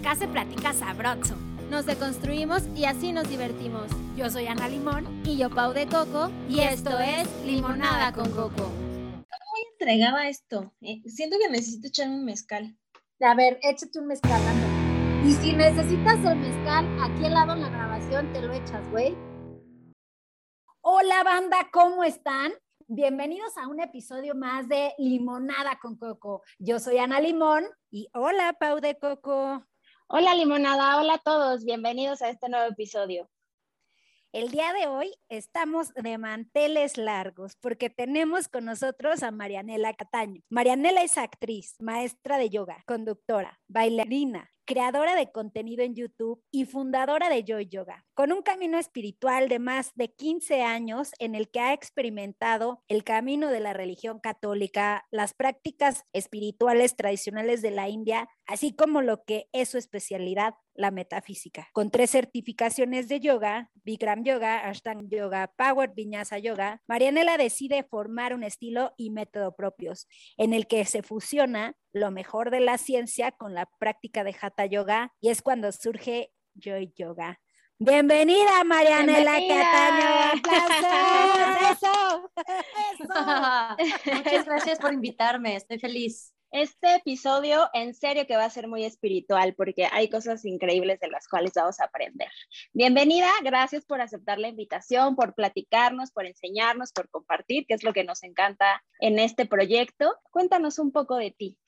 Acá se platica sabroso. Nos deconstruimos y así nos divertimos. Yo soy Ana Limón. Y yo Pau de Coco. Y esto es Limonada con Coco. Muy entregada a esto. eh. Siento que necesito echarme un mezcal. A ver, échate un mezcal, anda. Y si necesitas el mezcal, aquí al lado en la grabación te lo echas, güey. Hola, banda, ¿cómo están? Bienvenidos a un episodio más de Limonada con Coco. Yo soy Ana Limón. Y hola, Pau de Coco. Hola limonada, hola a todos, bienvenidos a este nuevo episodio. El día de hoy estamos de manteles largos porque tenemos con nosotros a Marianela Cataño. Marianela es actriz, maestra de yoga, conductora, bailarina, creadora de contenido en YouTube y fundadora de Joy Yoga, con un camino espiritual de más de 15 años en el que ha experimentado el camino de la religión católica, las prácticas espirituales tradicionales de la India, así como lo que es su especialidad, la metafísica. Con tres certificaciones de yoga, Bikram Yoga, Ashtanga Yoga, Power Vinyasa Yoga, Marianela decide formar un estilo y método propios, en el que se fusiona lo mejor de la ciencia con la práctica de Hatha Yoga y es cuando surge Joy Yoga. Bienvenida, Marianela Cataño. ¡Aplausos! Muchas gracias por invitarme, estoy feliz. Este episodio en serio que va a ser muy espiritual porque hay cosas increíbles de las cuales vamos a aprender. Bienvenida, gracias por aceptar la invitación, por platicarnos, por enseñarnos, por compartir, que es lo que nos encanta en este proyecto. Cuéntanos un poco de ti.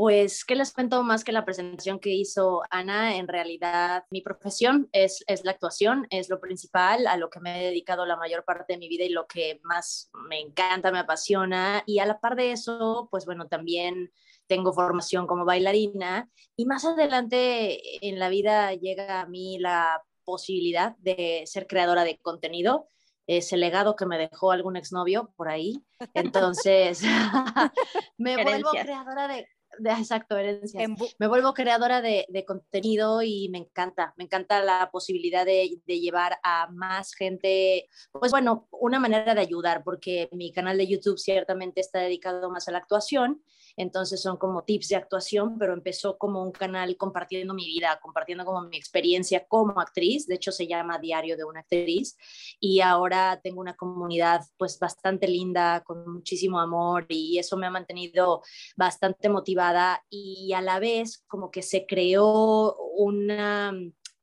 Pues, ¿qué les cuento más que la presentación que hizo Ana? En realidad, mi profesión es, es la actuación, es lo principal, a lo que me he dedicado la mayor parte de mi vida y lo que más me encanta, me apasiona. Y a la par de eso, pues bueno, también tengo formación como bailarina y más adelante en la vida llega a mí la posibilidad de ser creadora de contenido ese legado que me dejó algún exnovio por ahí. Entonces, me vuelvo creadora de, de exacto, herencias. Me vuelvo creadora de, de contenido y me encanta, me encanta la posibilidad de, de llevar a más gente, pues bueno, una manera de ayudar, porque mi canal de YouTube ciertamente está dedicado más a la actuación, entonces son como tips de actuación, pero empezó como un canal compartiendo mi vida, compartiendo como mi experiencia como actriz, de hecho se llama Diario de una actriz, y ahora tengo una comunidad pues bastante linda, con muchísimo amor, y eso me ha mantenido bastante motivada. Y a la vez como que se creó una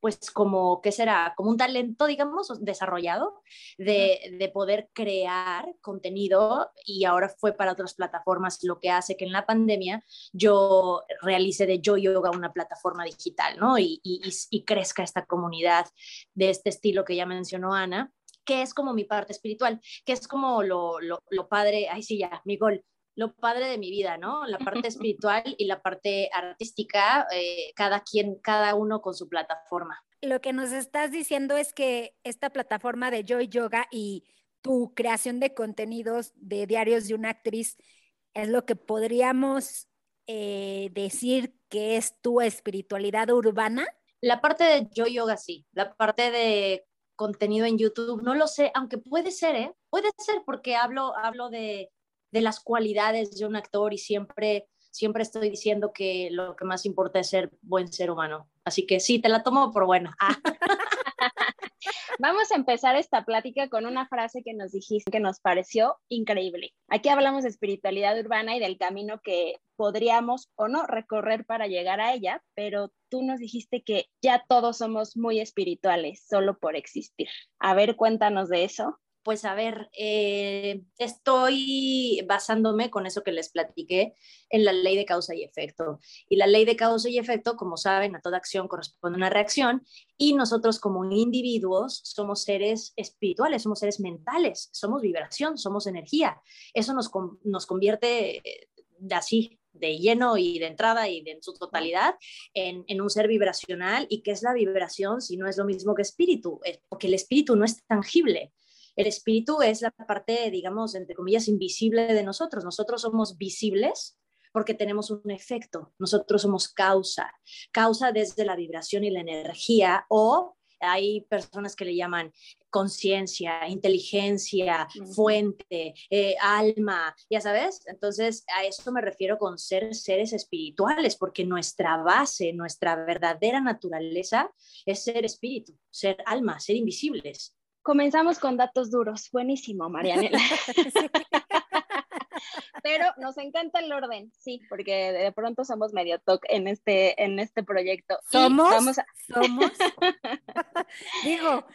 pues como, ¿qué será? Como un talento, digamos, desarrollado de, de, poder crear contenido y ahora fue para otras plataformas, lo que hace que en la pandemia yo realice de Yo Yoga una plataforma digital, ¿no? Y, y, y crezca esta comunidad de este estilo que ya mencionó Ana, que es como mi parte espiritual, que es como lo, lo, lo padre, ay sí, ya, mi gol, lo padre de mi vida, ¿no? La parte espiritual y la parte artística, eh, cada quien, cada uno con su plataforma. Lo que nos estás diciendo es que esta plataforma de Joy Yoga y tu creación de contenidos de diarios de una actriz es lo que podríamos eh, decir que es tu espiritualidad urbana. La parte de Joy Yoga sí, la parte de contenido en YouTube, no lo sé, aunque puede ser, ¿eh? Puede ser porque hablo, hablo de, de las cualidades de un actor y siempre, siempre estoy diciendo que lo que más importa es ser buen ser humano. Así que sí, te la tomo por buena. Ah. Vamos a empezar esta plática con una frase que nos dijiste que nos pareció increíble. Aquí hablamos de espiritualidad urbana y del camino que podríamos o no recorrer para llegar a ella, pero tú nos dijiste que ya todos somos muy espirituales solo por existir. A ver, cuéntanos de eso. Pues a ver, eh, estoy basándome con eso que les platiqué en la ley de causa y efecto. Y la ley de causa y efecto, como saben, a toda acción corresponde una reacción y nosotros como individuos somos seres espirituales, somos seres mentales, somos vibración, somos energía. Eso nos, nos convierte de así, de lleno y de entrada y de en su totalidad en, en, un ser vibracional. ¿Y qué es la vibración si no es lo mismo que espíritu? Porque el espíritu no es tangible. El espíritu es la parte, digamos, entre comillas, invisible de nosotros. Nosotros somos visibles porque tenemos un efecto. Nosotros somos causa. Causa desde la vibración y la energía o hay personas que le llaman conciencia, inteligencia, fuente, eh, alma, ya sabes. Entonces, a eso me refiero con ser seres espirituales, porque nuestra base, nuestra verdadera naturaleza es ser espíritu, ser alma, ser invisibles. Comenzamos con datos duros. Buenísimo, Marianela. Pero nos encanta el orden, sí, porque de pronto somos medio talk en este, en este proyecto. ¿Somos? ¿Somos? Digo.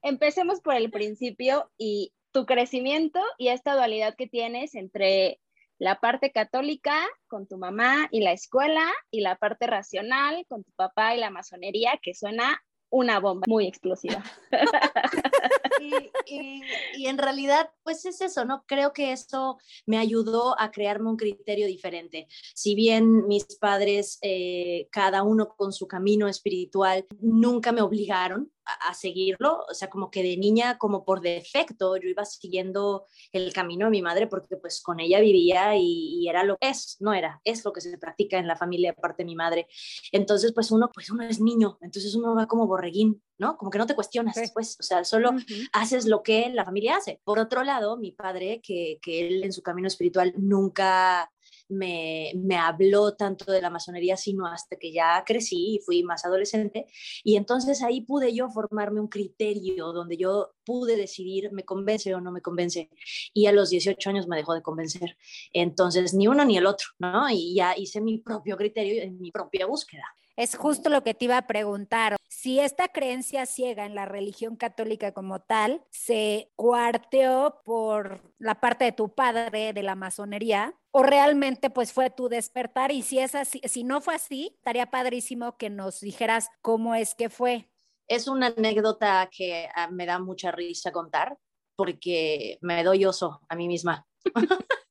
Empecemos por el principio y tu crecimiento y esta dualidad que tienes entre la parte católica con tu mamá y la escuela y la parte racional con tu papá y la masonería, que suena una bomba muy explosiva. y, en realidad, pues es eso, ¿no? Creo que eso me ayudó a crearme un criterio diferente. Si bien mis padres, eh, cada uno con su camino espiritual, nunca me obligaron a, seguirlo, o sea, como que de niña, como por defecto, yo iba siguiendo el camino de mi madre porque pues con ella vivía y, era lo que es, no era, es lo que se practica en la familia aparte de mi madre. Entonces, pues uno, pues uno es niño, entonces uno va como borreguín, ¿no? Como que no te cuestionas, pues, o sea, solo haces lo que la familia hace. Por otro lado, mi padre, que, que él en su camino espiritual nunca me, me, habló tanto de la masonería, sino hasta que ya crecí y fui más adolescente. Y entonces ahí pude yo formarme un criterio donde yo pude decidir, me convence o no me convence. Y a los 18 años me dejó de convencer. Entonces, ni uno ni el otro, ¿no? Y ya hice mi propio criterio mi propia búsqueda. Es justo lo que te iba a preguntar. Si esta creencia ciega en la religión católica como tal se cuarteó por la parte de tu padre de la masonería, o realmente pues fue tu despertar y si es así, si no fue así, estaría padrísimo que nos dijeras cómo es que fue. Es una anécdota que ah, me da mucha risa contar porque me doy oso a mí misma.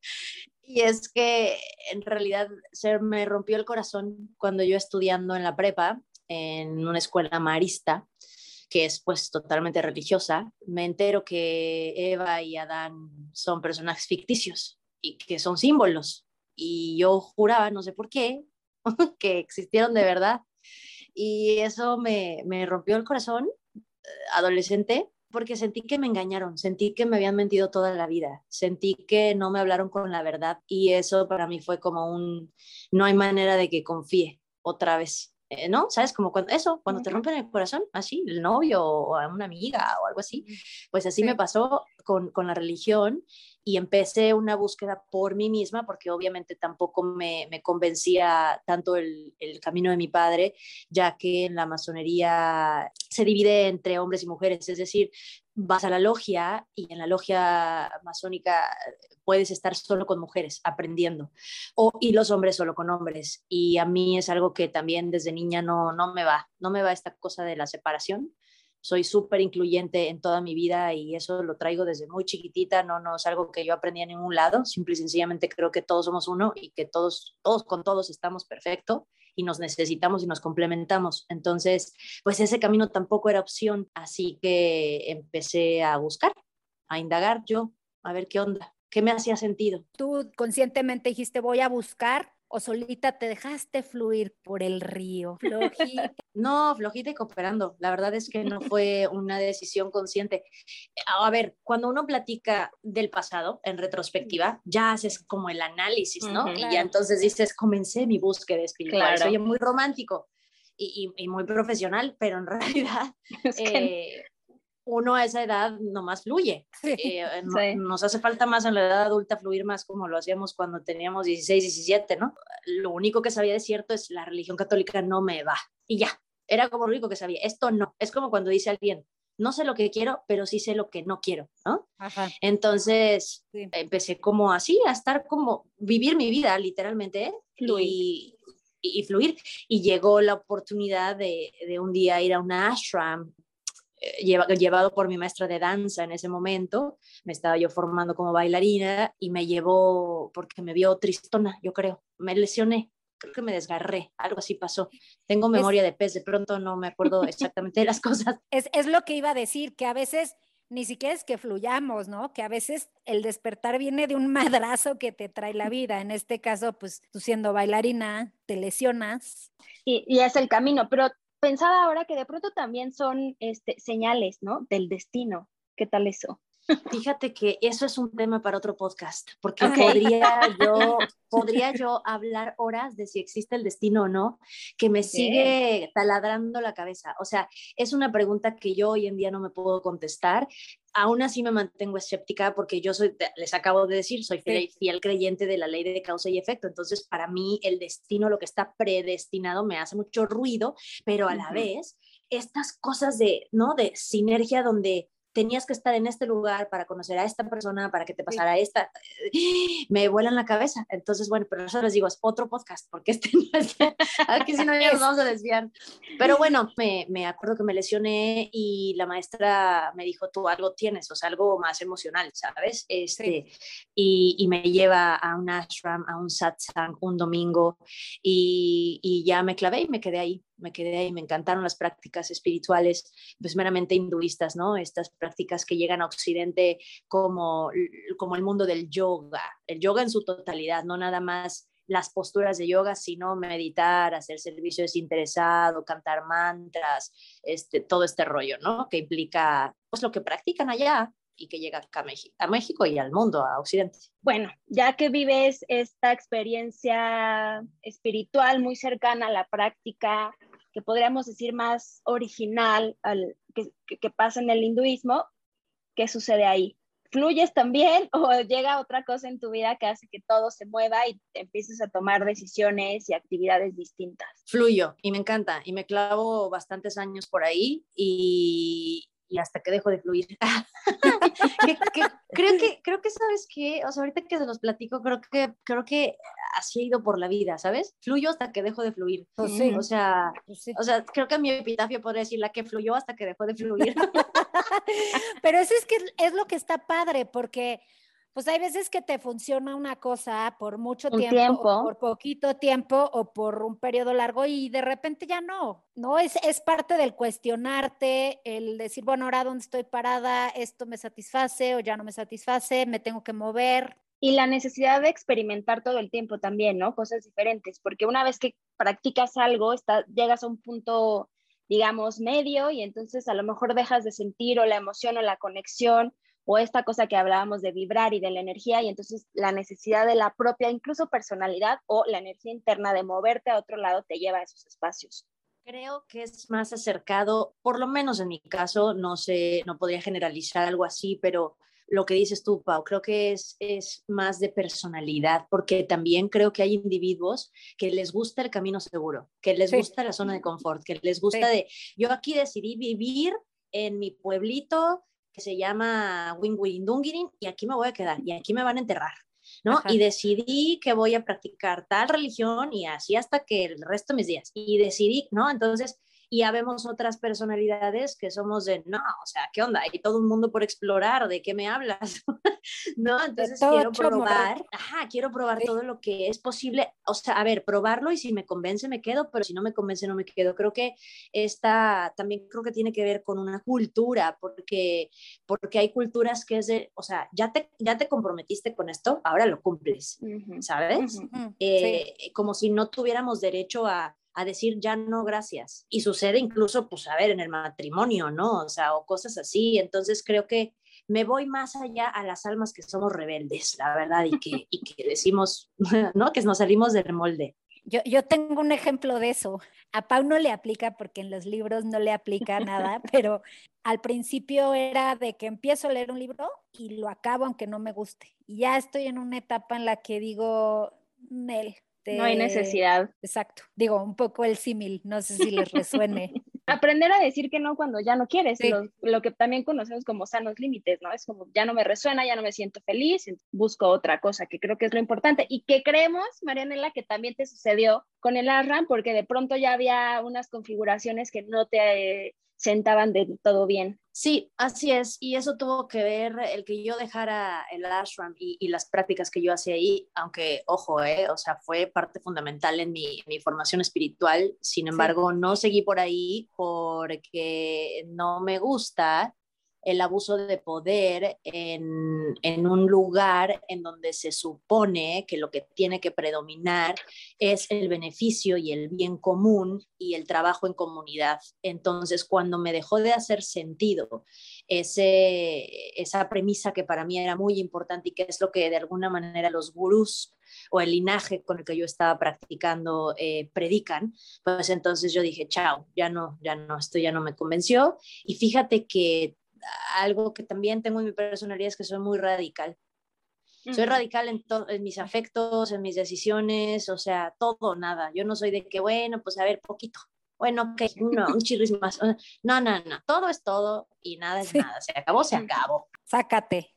Y es que en realidad se me rompió el corazón cuando yo estudiando en la prepa, en una escuela marista, que es pues totalmente religiosa, me entero que Eva y Adán son personajes ficticios y que son símbolos. Y yo juraba, no sé por qué, que existieron de verdad. Y eso me, me rompió el corazón, eh, adolescente, porque sentí que me engañaron, sentí que me habían mentido toda la vida, sentí que no me hablaron con la verdad y eso para mí fue como un, no hay manera de que confíe otra vez. Eh, ¿No? ¿Sabes? Como cuando eso, cuando te rompen el corazón, así, el novio o a una amiga o algo así, pues así me pasó con, con la religión y empecé una búsqueda por mí misma, porque obviamente tampoco me, convencía tanto el, el, camino de mi padre, ya que en la masonería se divide entre hombres y mujeres, es decir, vas a la logia y en la logia masónica puedes estar solo con mujeres aprendiendo, o, y los hombres solo con hombres. Y a mí es algo que también desde niña no, no me va, no me va esta cosa de la separación soy súper incluyente en toda mi vida y eso lo traigo desde muy chiquitita, no, no es algo que yo aprendí en ningún lado, simple y sencillamente creo que todos somos uno y que todos, todos con todos estamos perfecto y nos necesitamos y nos complementamos. Entonces, pues ese camino tampoco era opción, así que empecé a buscar, a indagar yo, a ver qué onda, qué me hacía sentido. Tú conscientemente dijiste, voy a buscar o solita te dejaste fluir por el río? Flojita. No, flojita y cooperando. La verdad es que no fue una decisión consciente. A ver, cuando uno platica del pasado en retrospectiva, ya haces como el análisis, ¿no? y ya entonces dices, comencé mi búsqueda espiritual. Soy muy romántico. Y, y, muy profesional, pero en realidad eh, uno a esa edad nomás fluye. Eh, nos hace falta más en la edad adulta fluir más como lo hacíamos cuando teníamos 16, 17, ¿no? Lo único que sabía de cierto es la religión católica no me va. Y ya, era como lo único que sabía. Esto no. Es como cuando dice alguien, no sé lo que quiero, pero sí sé lo que no quiero, ¿no? Entonces empecé como así, a estar como, vivir mi vida literalmente y, y, fluir. Y llegó la oportunidad de, de, un día ir a una ashram eh, llevado por mi maestra de danza en ese momento, me estaba yo formando como bailarina y me llevó porque me vio tristona, yo creo, me lesioné, creo que me desgarré, algo así pasó. Tengo memoria de pez, de pronto no me acuerdo exactamente de las cosas. Es, es lo que iba a decir, que a veces ni siquiera es que fluyamos, ¿no? Que a veces el despertar viene de un madrazo que te trae la vida. En este caso, pues tú siendo bailarina, te lesionas. Y, y es el camino, pero pensaba ahora que de pronto también son este, señales, ¿no? Del destino. ¿Qué tal eso? Fíjate que eso es un tema para otro podcast, porque podría, yo, podría yo hablar horas de si existe el destino o no, que me sigue taladrando la cabeza. O sea, es una pregunta que yo hoy en día no me puedo contestar. Aún así me mantengo escéptica porque yo soy, les acabo de decir, soy fiel, fiel creyente de la ley de causa y efecto. Entonces, para mí el destino, lo que está predestinado, me hace mucho ruido, pero a la vez estas cosas de, ¿no? De sinergia donde tenías que estar en este lugar para conocer a esta persona, para que te pasara esta, me vuelan la cabeza. Entonces, bueno, pero eso les digo, es otro podcast, porque este no es, aquí si no ya nos vamos a desviar. Pero bueno, me, me, acuerdo que me lesioné y la maestra me dijo, tú algo tienes, o sea, algo más emocional, ¿sabes? Este, y, y, me lleva a un ashram, a un satsang, un domingo, y, y ya me clavé y me quedé ahí me quedé ahí, me encantaron las prácticas espirituales, pues meramente hinduistas, ¿no? Estas prácticas que llegan a Occidente como, como el mundo del yoga, el yoga en su totalidad, no nada más las posturas de yoga, sino meditar, hacer servicio desinteresado, cantar mantras, este, todo este rollo, ¿no? Que implica pues lo que practican allá y que llega a a México y al mundo, a Occidente. Bueno, ya que vives esta experiencia espiritual muy cercana a la práctica, que podríamos decir más original al, que, que, pasa en el hinduismo, ¿qué sucede ahí? ¿Fluyes también o llega otra cosa en tu vida que hace que todo se mueva y empieces a tomar decisiones y actividades distintas? Fluyo y me encanta y me clavo bastantes años por ahí y, y hasta que dejo de fluir. creo, que, creo que, ¿sabes qué? O sea, ahorita que se los platico, creo que, creo que así he ido por la vida, ¿sabes? Fluyo hasta que dejo de fluir. Pues o, sea, pues o sea, creo que mi epitafio podría decir la que fluyó hasta que dejó de fluir. Pero eso es que es lo que está padre, porque pues hay veces que te funciona una cosa por mucho tiempo, por poquito tiempo o por un periodo largo y de repente ya no, ¿no? Es, es parte del cuestionarte, el decir, bueno, ahora dónde estoy parada, esto me satisface o ya no me satisface, me tengo que mover. Y la necesidad de experimentar todo el tiempo también, ¿no? Cosas diferentes, porque una vez que practicas algo, está, llegas a un punto, digamos, medio y entonces a lo mejor dejas de sentir o la emoción o la conexión o esta cosa que hablábamos de vibrar y de la energía y entonces la necesidad de la propia, incluso personalidad o la energía interna de moverte a otro lado te lleva a esos espacios. Creo que es más acercado, por lo menos en mi caso, no sé, no podría generalizar algo así, pero lo que dices tú, Pau, creo que es, es más de personalidad, porque también creo que hay individuos que les gusta el camino seguro, que les gusta la zona de confort, que les gusta de, yo aquí decidí vivir en mi pueblito que se llama Wingwindungirin y aquí me voy a quedar y aquí me van a enterrar. ¿no? Y decidí que voy a practicar tal religión y así hasta que el resto de mis días. Y decidí, ¿no? Entonces, y ya vemos otras personalidades que somos de, no, o sea, ¿qué onda? Hay todo un mundo por explorar, ¿de qué me hablas? ¿No? Entonces quiero probar, ajá, quiero probar todo lo que es posible, o sea, a ver, probarlo y si me convence me quedo, pero si no me convence no me quedo. Creo que esta también creo que tiene que ver con una cultura, porque, porque hay culturas que es de, o sea, ya te, ya te comprometiste con esto, ahora lo cumples, ¿sabes? Eh, como si no tuviéramos derecho a a decir ya no, gracias. Y sucede incluso, pues, a ver, en el matrimonio, ¿no? O sea, o cosas así. Entonces creo que me voy más allá a las almas que somos rebeldes, la verdad, y que, y que decimos, ¿no? Que nos salimos del molde. Yo, yo, tengo un ejemplo de eso. A Pau no le aplica porque en los libros no le aplica nada, pero al principio era de que empiezo a leer un libro y lo acabo aunque no me guste. Y ya estoy en una etapa en la que digo, No hay necesidad. Exacto. Digo, un poco el símil, no sé si les resuene. Aprender a decir que no cuando ya no quieres, lo, que también conocemos como sanos límites, ¿no? Es como ya no me resuena, ya no me siento feliz, busco otra cosa, que creo que es lo importante. Y que creemos, Marianela, que también te sucedió con el ARRAM, porque de pronto ya había unas configuraciones que no te sentaban de todo bien. Sí, así es. Y eso tuvo que ver el que yo dejara el ashram y, las prácticas que yo hacía ahí, aunque, ojo, eh, o sea, fue parte fundamental en mi, formación espiritual. Sin embargo, no seguí por ahí porque no me gusta el abuso de poder en, en, un lugar en donde se supone que lo que tiene que predominar es el beneficio y el bien común y el trabajo en comunidad. Entonces, cuando me dejó de hacer sentido ese, esa premisa que para mí era muy importante y que es lo que de alguna manera los gurús o el linaje con el que yo estaba practicando eh, predican, pues entonces yo dije, chao, ya no, ya no, esto ya no me convenció. Y fíjate que algo que también tengo en mi personalidad es que soy muy radical. Soy radical en, en, mis afectos, en mis decisiones, o sea, todo, nada. Yo no soy de que, bueno, pues a ver, poquito. Bueno, que no, un chirris más. No, no, no, todo es todo y nada es nada. Se acabó, se acabó. Sácate.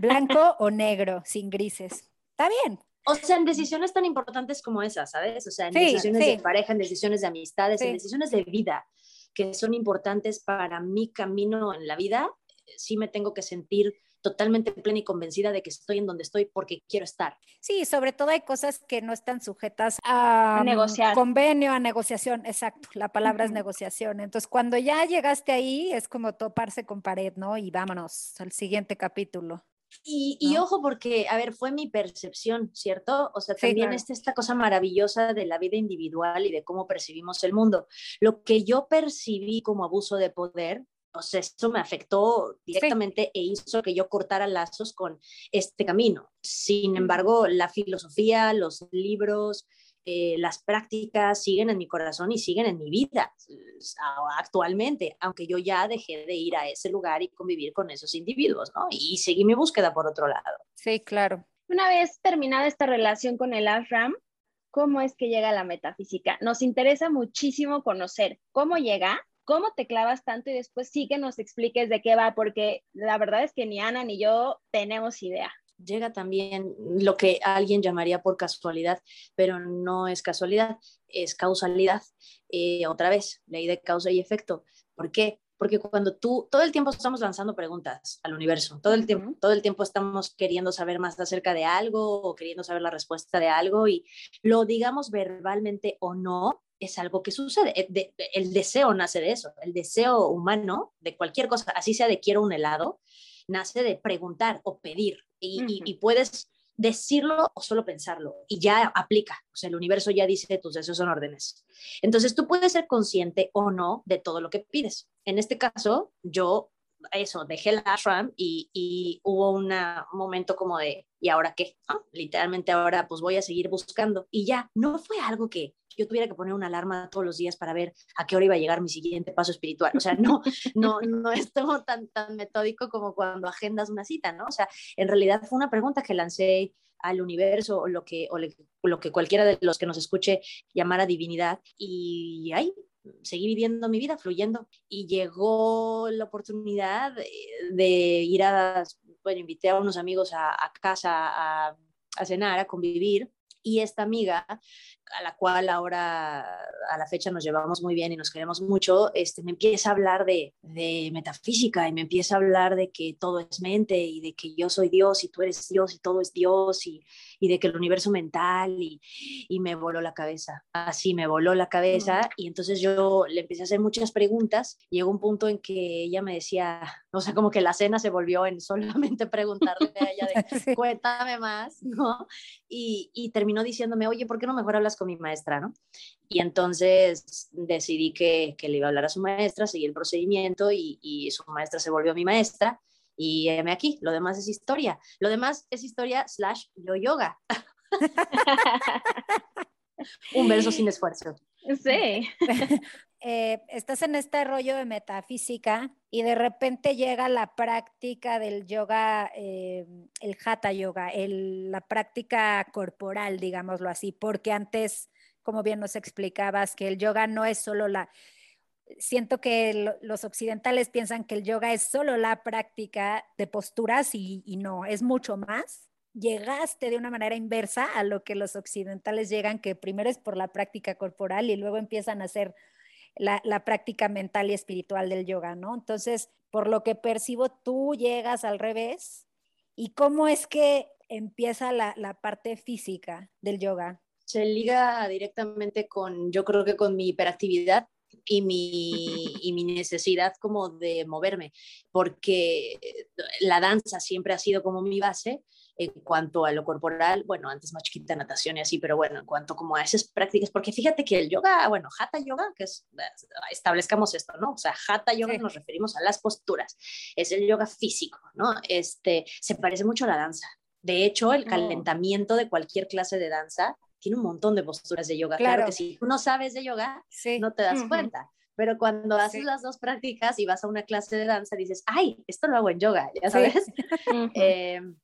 Blanco o negro, sin grises. Está bien. O sea, en decisiones tan importantes como esas, ¿sabes? O sea, en decisiones de pareja, en decisiones de amistades, en decisiones de vida que son importantes para mi camino en la vida, sí me tengo que sentir totalmente plena y convencida de que estoy en donde estoy porque quiero estar. Sí, sobre todo hay cosas que no están sujetas a, negociar. convenio, a negociación, exacto, la palabra es negociación. Entonces, cuando ya llegaste ahí, es como toparse con pared, ¿no? Y vámonos al siguiente capítulo. Y, ojo, porque, a ver, fue mi percepción, ¿cierto? O sea, también está esta cosa maravillosa de la vida individual y de cómo percibimos el mundo. Lo que yo percibí como abuso de poder, o sea, eso me afectó directamente e hizo que yo cortara lazos con este camino. Sin embargo, la filosofía, los libros, eh, las prácticas siguen en mi corazón y siguen en mi vida actualmente, aunque yo ya dejé de ir a ese lugar y convivir con esos individuos, ¿no? Y seguí mi búsqueda por otro lado. Sí, claro. Una vez terminada esta relación con el ashram, ¿cómo es que llega la metafísica? Nos interesa muchísimo conocer cómo llega, cómo te clavas tanto y después sí que nos expliques de qué va, porque la verdad es que ni Ana ni yo tenemos idea llega también lo que alguien llamaría por casualidad, pero no es casualidad, es causalidad. Eh, otra vez, ley de causa y efecto. ¿Por qué? Porque cuando tú, todo el tiempo estamos lanzando preguntas al universo, todo el tiempo, todo el tiempo estamos queriendo saber más acerca de algo o queriendo saber la respuesta de algo y lo digamos verbalmente o no, es algo que sucede. Eh, el deseo nace de eso, el deseo humano de cualquier cosa, así sea de quiero un helado, nace de preguntar o pedir y, puedes decirlo o solo pensarlo y ya aplica, o sea, el universo ya dice tus deseos son órdenes. Entonces tú puedes ser consciente o no de todo lo que pides. En este caso, yo eso, dejé el ashram y, y hubo un momento como de, ¿y ahora qué? Literalmente ahora pues voy a seguir buscando y ya, no fue algo que yo tuviera que poner una alarma todos los días para ver a qué hora iba a llegar mi siguiente paso espiritual. O sea, no, no, no es todo tan, tan metódico como cuando agendas una cita, ¿no? O sea, en realidad fue una pregunta que lancé al universo o lo que, o lo que cualquiera de los que nos escuche llamara divinidad y ahí seguí viviendo mi vida, fluyendo. Y llegó la oportunidad de, ir a, bueno, invité a unos amigos a, casa a, a cenar, a convivir. Y esta amiga a la cual ahora a la fecha nos llevamos muy bien y nos queremos mucho, este, me empieza a hablar de, de, metafísica y me empieza a hablar de que todo es mente y de que yo soy Dios y tú eres Dios y todo es Dios y, y de que el universo mental y, y, me voló la cabeza. Así me voló la cabeza y entonces yo le empecé a hacer muchas preguntas. Llegó un punto en que ella me decía, o sea, como que la cena se volvió en solamente preguntarle a ella de cuéntame más, ¿no? Y, y terminó diciéndome, oye, ¿por qué no mejor hablas mi maestra, ¿no? Y entonces decidí que, que le iba a hablar a su maestra, seguí el procedimiento y, y su maestra se volvió mi maestra y me aquí, lo demás es historia. Lo demás es historia slash yo yoga. Un verso sin esfuerzo. Sí. Eh, estás en este rollo de metafísica y de repente llega la práctica del yoga, eh, el hatha yoga, la práctica corporal, digámoslo así, porque antes, como bien nos explicabas, que el yoga no es solo la... Siento que los occidentales piensan que el yoga es solo la práctica de posturas y, no, es mucho más llegaste de una manera inversa a lo que los occidentales llegan, que primero es por la práctica corporal y luego empiezan a hacer la, práctica mental y espiritual del yoga, ¿no? Entonces, por lo que percibo, tú llegas al revés. ¿Y cómo es que empieza la, la parte física del yoga? Se liga directamente con, yo creo que con mi hiperactividad y mi, y mi necesidad como de moverme, porque la danza siempre ha sido como mi base, en cuanto a lo corporal, bueno, antes más chiquita natación y así, pero bueno, en cuanto como a esas prácticas, porque fíjate que el yoga, bueno, hatha yoga, que es, establezcamos esto, ¿no? O sea, hatha yoga nos referimos a las posturas, es el yoga físico, ¿no? Este, se parece mucho a la danza. De hecho, el oh. calentamiento de cualquier clase de danza tiene un montón de posturas de yoga. Claro, que si tú no sabes de yoga, no te das cuenta. Pero cuando haces las dos prácticas y vas a una clase de danza, dices, ay, esto lo hago en yoga, ya sabes.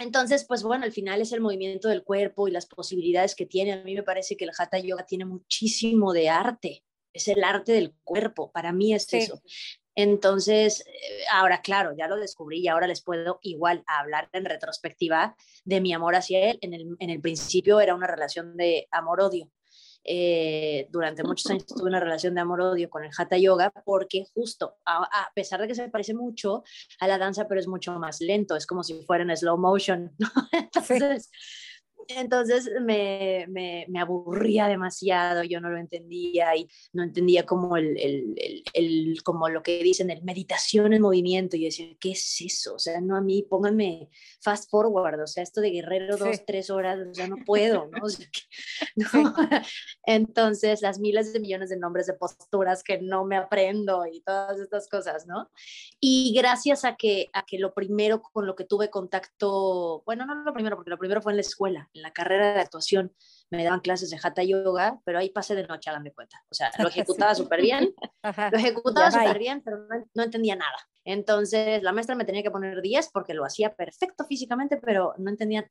Entonces, pues bueno, al final es el movimiento del cuerpo y las posibilidades que tiene. A mí me parece que el Hatha Yoga tiene muchísimo de arte. Es el arte del cuerpo. Para mí es eso. Entonces, eh, ahora claro, ya lo descubrí y ahora les puedo igual hablar en retrospectiva de mi amor hacia él. En el, en el principio era una relación de amor-odio. Eh, durante muchos años tuve una relación de amor-odio con el Hatha Yoga porque justo, a, pesar de que se parece mucho a la danza, pero es mucho más lento, es como si fuera en slow motion, Entonces, entonces me, me, me, aburría demasiado, yo no lo entendía y no entendía como, el, el, el, como lo que dicen, el meditación en movimiento. Y yo decía, ¿qué es eso? O sea, no a mí, pónganme fast forward, o sea, esto de guerrero dos, tres horas, ya no puedo, ¿no? ¿no? Entonces, las miles de millones de nombres de posturas que no me aprendo y todas estas cosas, ¿no? Y gracias a que, a que lo primero con lo que tuve contacto, bueno, no lo primero, porque lo primero fue en la escuela en la carrera de actuación me daban clases de hatha yoga, pero ahí pasé de noche, háganme cuenta. O sea, lo ejecutaba súper bien, lo ejecutaba súper bien, pero no, entendía nada. Entonces, la maestra me tenía que poner 10 porque lo hacía perfecto físicamente, pero no entendía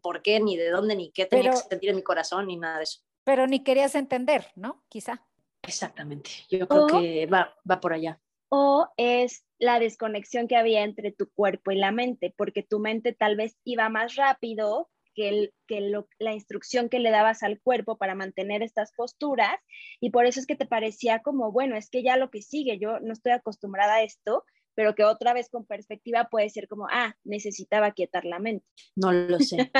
por qué, ni de dónde, ni qué tenía que sentir en mi corazón, ni nada de eso. Pero ni querías entender, ¿no? Quizá. Exactamente. Yo creo que va, va por allá. O es la desconexión que había entre tu cuerpo y la mente, porque tu mente tal vez iba más rápido que, la instrucción que le dabas al cuerpo para mantener estas posturas y por eso es que te parecía como, bueno, es que ya lo que sigue, yo no estoy acostumbrada a esto, pero que otra vez con perspectiva puede ser como, ah, necesitaba quietar la mente. No lo sé.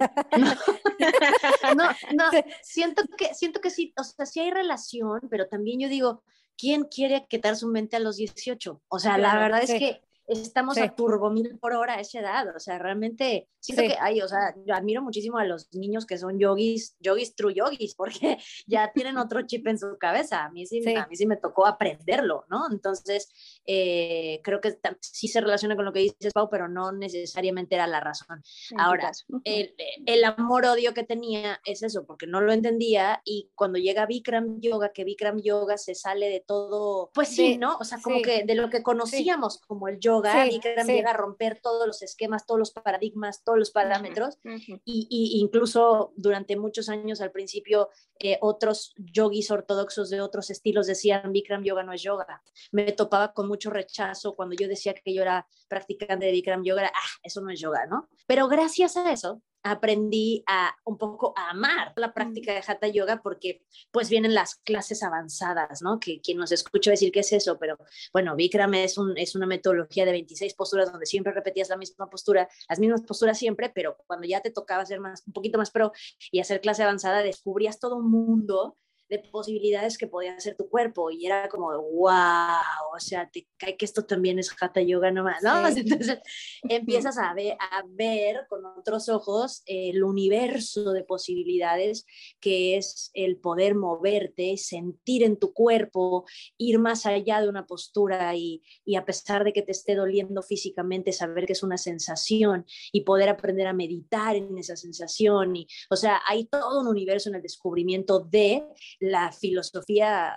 no, no, siento que, siento que sí, o sea, sí hay relación, pero también yo digo, ¿quién quiere quietar su mente a los 18? O sea, la verdad es que estamos a turbo mil por hora a esa edad, o sea, realmente siento que hay, o sea, yo admiro muchísimo a los niños que son yogis, yogis true yogis, porque ya tienen otro chip en su cabeza, a mí sí, a mí sí me tocó aprenderlo, ¿no? Entonces, eh, creo que sí se relaciona con lo que dices, Pau, pero no necesariamente era la razón. Ahora, el, el amor-odio que tenía es eso, porque no lo entendía y cuando llega Bikram Yoga, que Bikram Yoga se sale de todo, pues sí, ¿no? O sea, como que de lo que conocíamos como el yoga, yoga, sí, llega a romper todos los esquemas, todos los paradigmas, todos los parámetros, y, incluso durante muchos años al principio eh, otros yogis ortodoxos de otros estilos decían Bikram yoga no es yoga. Me topaba con mucho rechazo cuando yo decía que yo era practicante de Bikram yoga, ah, eso no es yoga, ¿no? Pero gracias a eso, aprendí a un poco a amar la práctica de Hatha Yoga porque pues vienen las clases avanzadas, ¿no? Que quien nos escucha decir qué es eso, pero bueno, Bikram es, un, es una metodología de 26 posturas donde siempre repetías la misma postura, las mismas posturas siempre, pero cuando ya te tocaba hacer más, un poquito más pro y hacer clase avanzada, descubrías todo un mundo de posibilidades que podía hacer tu cuerpo y era como, wow, o sea, te cae que esto también es hatha yoga nomás, ¿no? Entonces empiezas a ver, a ver con otros ojos el universo de posibilidades que es el poder moverte, sentir en tu cuerpo, ir más allá de una postura y, y a pesar de que te esté doliendo físicamente, saber que es una sensación y poder aprender a meditar en esa sensación. Y, o sea, hay todo un universo en el descubrimiento de la filosofía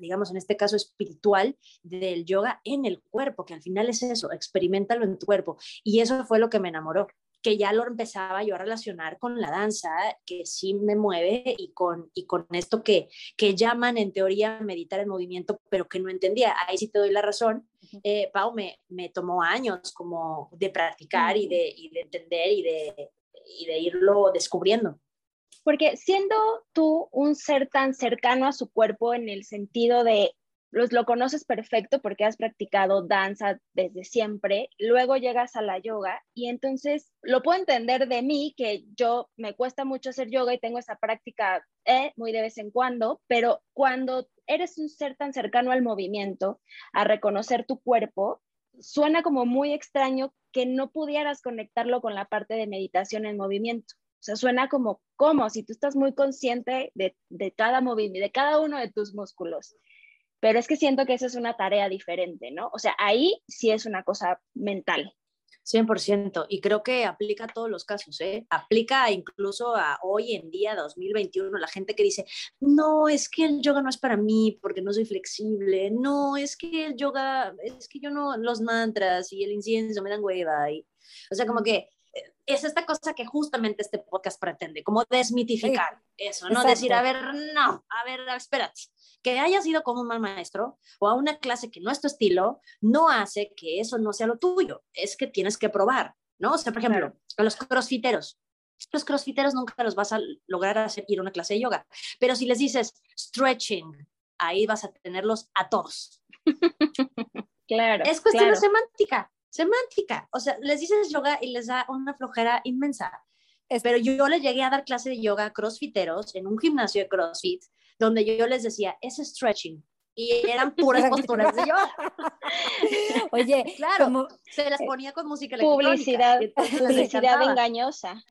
digamos, en este caso espiritual del yoga en el cuerpo, que al final es eso, experimentalo en tu cuerpo. Y eso fue lo que me enamoró, que ya lo empezaba yo a relacionar con la danza, que sí me mueve y con, y con esto que, que llaman en teoría meditar en movimiento, pero que no entendía. Ahí sí te doy la razón. Eh, Pau, me, me tomó años como de practicar y, de, y de entender y de, y de irlo descubriendo. Porque siendo tú un ser tan cercano a su cuerpo en el sentido de los, lo conoces perfecto porque has practicado danza desde siempre, luego llegas a la yoga y entonces lo puedo entender de mí que yo me cuesta mucho hacer yoga y tengo esa práctica eh, muy de vez en cuando, pero cuando eres un ser tan cercano al movimiento, a reconocer tu cuerpo, suena como muy extraño que no pudieras conectarlo con la parte de meditación en movimiento. O sea, suena como, como si tú estás muy consciente de, de cada movimiento, de cada uno de tus músculos. Pero es que siento que esa es una tarea diferente, ¿no? O sea, ahí sí es una cosa mental. 100%, y creo que aplica a todos los casos, ¿eh? Aplica incluso a hoy en día, 2021, la gente que dice, no, es que el yoga no es para mí porque no soy flexible, no, es que el yoga, es que yo no, los mantras y el incienso me dan hueva, y, o sea, como que es esta cosa que justamente este podcast pretende, como desmitificar eso, ¿no? Decir, a ver, no, a ver, espérate, que hayas ido con un mal maestro o a una clase que no es tu estilo, no hace que eso no sea lo tuyo, es que tienes que probar, ¿no? O sea, por ejemplo, a los crossfiteros, los crossfiteros nunca los vas a lograr hacer ir a una clase de yoga, pero si les dices stretching, ahí vas a tenerlos a todos. claro. Es cuestión de semántica, semántica. O sea, les dices yoga y les da una flojera inmensa. Pero yo les llegué a dar clase de yoga a crossfiteros en un gimnasio de crossfit donde yo les decía, es stretching. Y eran puras posturas de yoga. Oye, claro, se las ponía con música Publicidad, publicidad engañosa.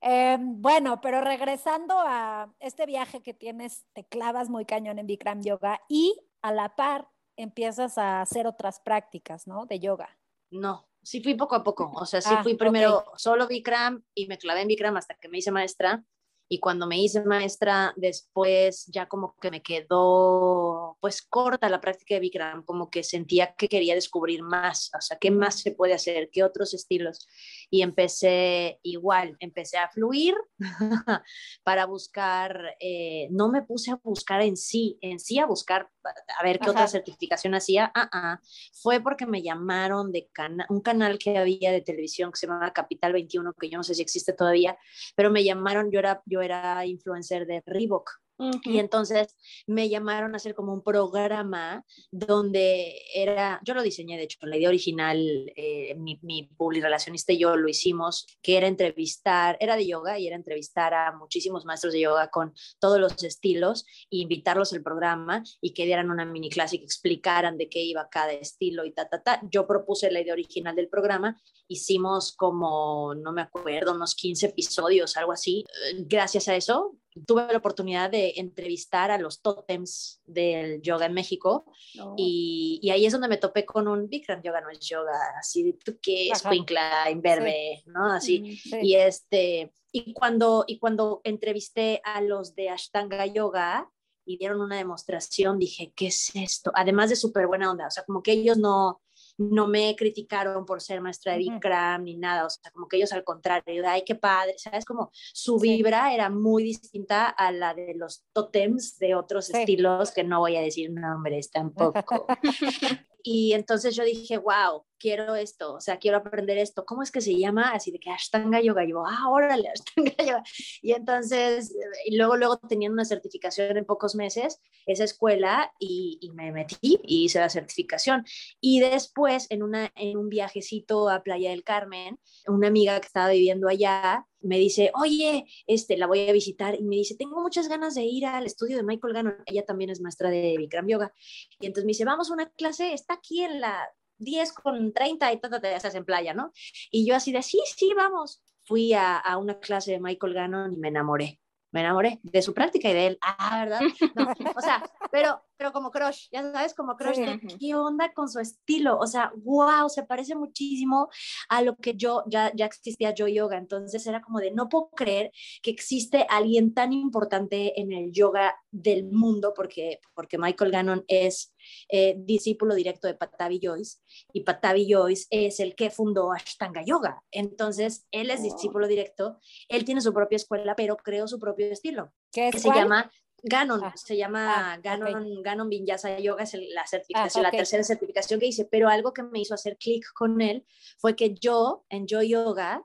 Eh, bueno, pero regresando a este viaje que tienes, te clavas muy cañón en Bikram Yoga y a la par empiezas a hacer otras prácticas, ¿no? De yoga. No, sí fui poco a poco. O sea, sí ah, fui primero solo Bikram y me clavé en Bikram hasta que me hice maestra y cuando me hice maestra después ya como que me quedó pues corta la práctica de Bikram, como que sentía que quería descubrir más, o sea, qué más se puede hacer, qué otros estilos. Y empecé igual, empecé a fluir para buscar, eh, no me puse a buscar en sí, en sí a buscar, a ver qué otra certificación hacía, ah, ah, fue porque me llamaron de un canal que había de televisión que se llama Capital 21, que yo no sé si existe todavía, pero me llamaron, yo era, yo era influencer de Reebok. Y entonces me llamaron a hacer como un programa donde era, yo lo diseñé, de hecho, la idea original, eh, mi, mi relacionista y yo lo hicimos, que era entrevistar, era de yoga y era entrevistar a muchísimos maestros de yoga con todos los estilos e invitarlos al programa y que dieran una mini clase y que explicaran de qué iba cada estilo y ta, ta, ta. Yo propuse la idea original del programa, hicimos como, no me acuerdo, unos 15 episodios, algo así. Gracias a eso tuve la oportunidad de entrevistar a los tótems del yoga en México oh. y, y, ahí es donde me topé con un Bikram yoga, no es yoga, así, ¿tú qué es? Quincla, imberbe, ¿no? Así, mm, y este, y cuando, y cuando entrevisté a los de Ashtanga Yoga y dieron una demostración, dije, ¿qué es esto? Además de súper buena onda, o sea, como que ellos no, no me criticaron por ser maestra de Bikram ni nada, o sea, como que ellos al contrario, ay, qué padre, ¿sabes? Como su vibra era muy distinta a la de los totems de otros estilos que no voy a decir nombres tampoco. y entonces yo dije, wow, quiero esto, o sea, quiero aprender esto. ¿Cómo es que se llama? Así de que Ashtanga Yoga. yo, ah, órale, Ashtanga Yoga. Y entonces, y luego, luego teniendo una certificación en pocos meses, esa escuela, y, y, me metí y hice la certificación. Y después, en, una, en un viajecito a Playa del Carmen, una amiga que estaba viviendo allá, me dice, oye, este, la voy a visitar y me dice, tengo muchas ganas de ir al estudio de Michael Gannon. Ella también es maestra de Bikram Yoga. Y entonces me dice, vamos a una clase, está aquí en la 10 con 30 y todo te haces en playa, ¿no? Y yo así de, sí, sí, vamos. Fui a, a una clase de Michael Gannon y me enamoré me enamoré de su práctica y de él. Ah, ¿verdad? No, o sea, pero, pero como crush, ya sabes, como crush, ¿qué onda con su estilo? O sea, wow, se parece muchísimo a lo que yo, ya, ya existía yo yoga. Entonces era como de, no puedo creer que existe alguien tan importante en el yoga del mundo, porque, porque Michael Gannon es eh, discípulo directo de Patavi Joyce y Patavi Joyce es el que fundó Ashtanga Yoga. Entonces, él es discípulo directo, él tiene su propia escuela, pero creó su propio estilo, que se llama Ganon, ah, se llama ah, Ganon, Ganon Vinyasa Yoga, es la certificación, ah, la tercera certificación que hice, pero algo que me hizo hacer clic con él fue que yo en Yo Yoga,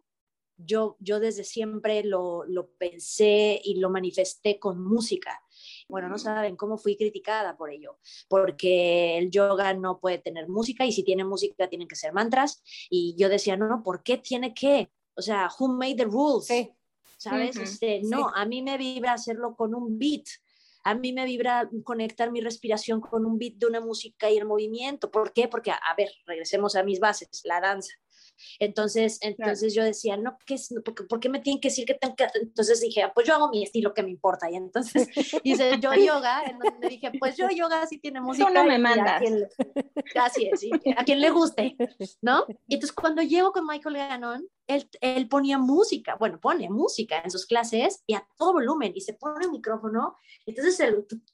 yo, yo desde siempre lo, lo pensé y lo manifesté con música. Bueno, no saben cómo fui criticada por ello, porque el yoga no puede tener música y si tiene música tienen que ser mantras. Y yo decía, no, no, ¿por qué tiene que? O sea, who made the rules? ¿Sabes? este, no, a mí me vibra hacerlo con un beat. A mí me vibra conectar mi respiración con un beat de una música y el movimiento. ¿Por qué? Porque, a ver, regresemos a mis bases, la danza. Entonces, entonces yo decía, no, ¿qué es? ¿Por, qué, me tienen que decir que tengo que Entonces dije, ah, pues yo hago mi estilo que me importa. Y entonces hice yo yoga, en donde dije, pues yo yoga sí tiene música. Tú no me mandas. Así es, a quien le guste, ¿no? Y entonces cuando llego con Michael Gannon, él, él, ponía música, bueno, pone música en sus clases y a todo volumen y se pone el micrófono. Entonces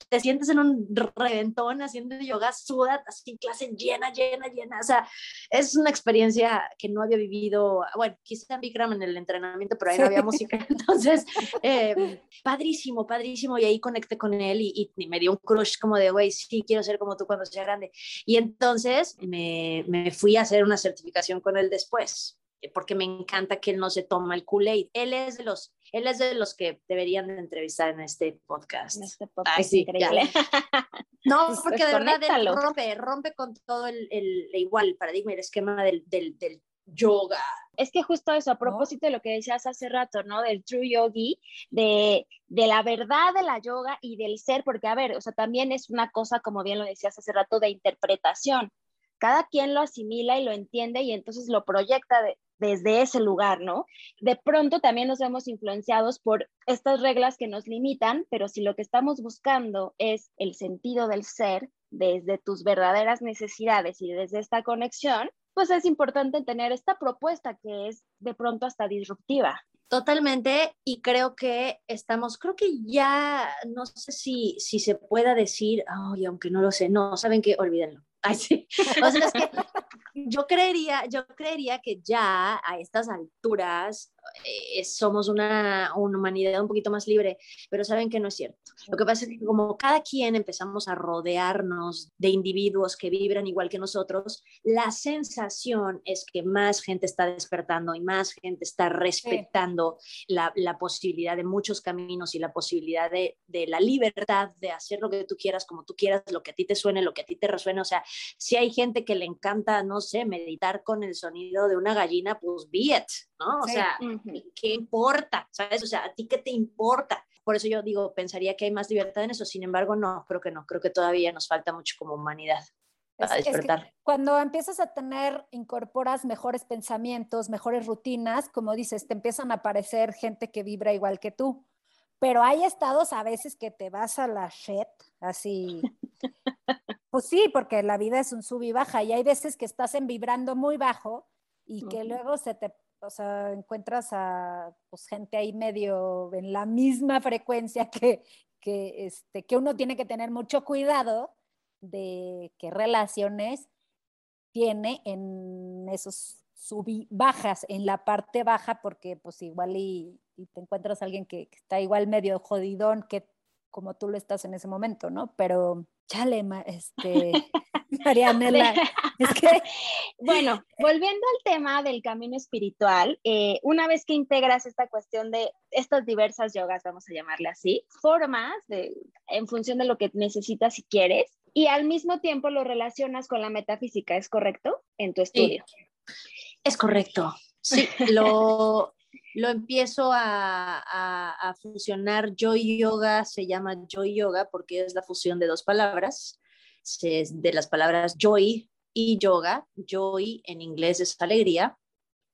te sientes en un reventón haciendo yoga, sudas, así clase llena, llena, llena. O sea, es una experiencia que no había vivido, bueno, quizá en Bikram en el entrenamiento, pero ahí no había música. Entonces, eh, padrísimo, padrísimo. Y ahí conecté con él y, y me dio un crush como de, güey, sí, quiero ser como tú cuando sea grande. Y entonces me, me fui a hacer una certificación con él después porque me encanta que él no se toma el Kool-Aid. Él es de los él es de los que deberían de entrevistar en este podcast. En este podcast sí, increíble. No, pues, porque de verdad él rompe, rompe con todo el, el, igual el paradigma y el esquema del, del, del yoga. Es que justo eso, a propósito de lo que decías hace rato, ¿no? Del true yogi, de, de, la verdad de la yoga y del ser, porque a ver, o sea, también es una cosa, como bien lo decías hace rato, de interpretación. Cada quien lo asimila y lo entiende y entonces lo proyecta de, desde ese lugar, ¿no? De pronto también nos vemos influenciados por estas reglas que nos limitan, pero si lo que estamos buscando es el sentido del ser desde tus verdaderas necesidades y desde esta conexión, pues es importante tener esta propuesta que es de pronto hasta disruptiva. Totalmente, y creo que estamos, creo que ya, no sé si, si se pueda decir, ay, aunque no lo sé, no, saben que olvídenlo. Ay, sí. O sea, es que yo creería, yo creería que ya a estas alturas eh, somos una, una, humanidad un poquito más libre, pero saben que no es cierto. Lo que pasa es que como cada quien empezamos a rodearnos de individuos que vibran igual que nosotros, la sensación es que más gente está despertando y más gente está respetando la, la, posibilidad de muchos caminos y la posibilidad de, de, la libertad de hacer lo que tú quieras, como tú quieras, lo que a ti te suene, lo que a ti te resuene. O sea, si hay gente que le encanta, no sé, meditar con el sonido de una gallina, pues be it, ¿no? O sea, ¿qué importa? ¿Sabes? O sea, ¿a ti qué te importa? Por eso yo digo, pensaría que hay más libertad en eso, sin embargo, no, creo que no, creo que todavía nos falta mucho como humanidad para despertar. cuando empiezas a tener, incorporas mejores pensamientos, mejores rutinas, como dices, te empiezan a aparecer gente que vibra igual que tú. Pero hay estados a veces que te vas a la shit, así. Pues sí, porque la vida es un sub y baja y hay veces que estás en vibrando muy bajo y que luego se te o sea, encuentras a pues, gente ahí medio en la misma frecuencia que, que, este, que uno tiene que tener mucho cuidado de qué relaciones tiene en esos sub bajas, en la parte baja, porque pues igual y, te encuentras a alguien que, está igual medio jodidón que como tú lo estás en ese momento, ¿no? Pero chale, este, Marianela. es que... Bueno, volviendo al tema del camino espiritual, eh, una vez que integras esta cuestión de estas diversas yogas, vamos a llamarle así, formas de, en función de lo que necesitas y quieres, y al mismo tiempo lo relacionas con la metafísica, ¿es correcto? En tu estudio. Es correcto. Sí, lo, lo empiezo a, a, funcionar. Joy Yoga se llama Joy Yoga porque es la fusión de dos palabras, de las palabras joy y yoga. Joy en inglés es alegría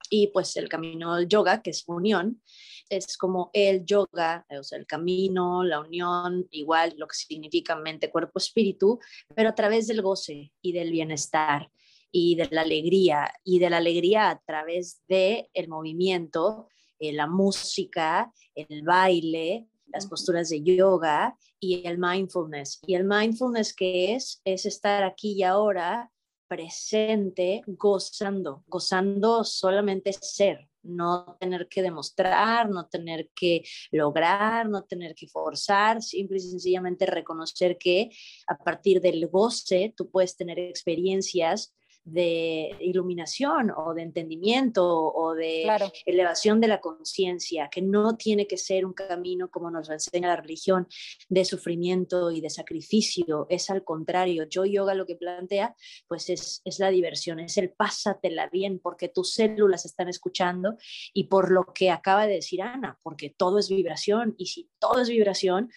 y pues el camino del yoga, que es unión, es como el yoga, o sea, el camino, la unión, igual lo que significa mente, cuerpo, espíritu, pero a través del goce y del bienestar y de la alegría y de la alegría a través de el movimiento eh, la música, el baile, las posturas de yoga y el mindfulness. Y el mindfulness que es, es estar aquí y ahora presente, gozando, gozando solamente ser, no tener que demostrar, no tener que lograr, no tener que forzar, simple y sencillamente reconocer que a partir del goce tú puedes tener experiencias de iluminación o de entendimiento o de elevación de la conciencia, que no tiene que ser un camino como nos enseña la religión de sufrimiento y de sacrificio, es al contrario, yo yoga lo que plantea pues es, es la diversión, es el pásatela bien porque tus células están escuchando y por lo que acaba de decir Ana, porque todo es vibración y si todo es vibración,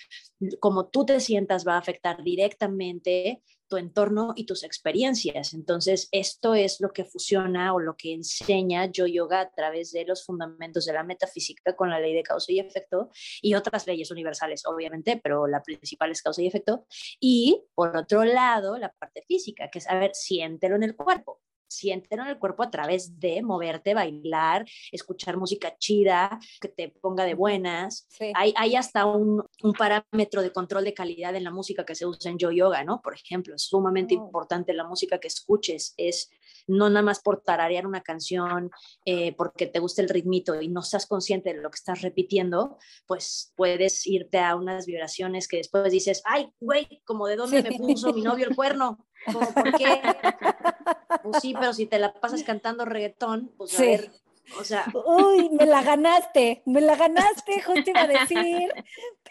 como tú te sientas va a afectar directamente tu entorno y tus experiencias. Entonces, esto es lo que fusiona o lo que enseña yo yoga a través de los fundamentos de la metafísica con la ley de causa y efecto y otras leyes universales, obviamente, pero la principal es causa y efecto. Y por otro lado, la parte física, que es, a ver, siéntelo en el cuerpo siéntelo en el cuerpo a través de moverte, bailar, escuchar música chida, que te ponga de buenas. Hay, hay, hasta un, un, parámetro de control de calidad en la música que se usa en Yo Yoga, ¿no? Por ejemplo, es sumamente oh. importante la música que escuches, es no nada más por tararear una canción eh, porque te gusta el ritmito y no estás consciente de lo que estás repitiendo, pues puedes irte a unas vibraciones que después dices, ay, güey, como de dónde me puso mi novio el cuerno, ¿por qué? Pues sí, pero si te la pasas cantando reggaetón, pues a ver, o sea. Uy, me la ganaste, me la ganaste, justo iba a decir.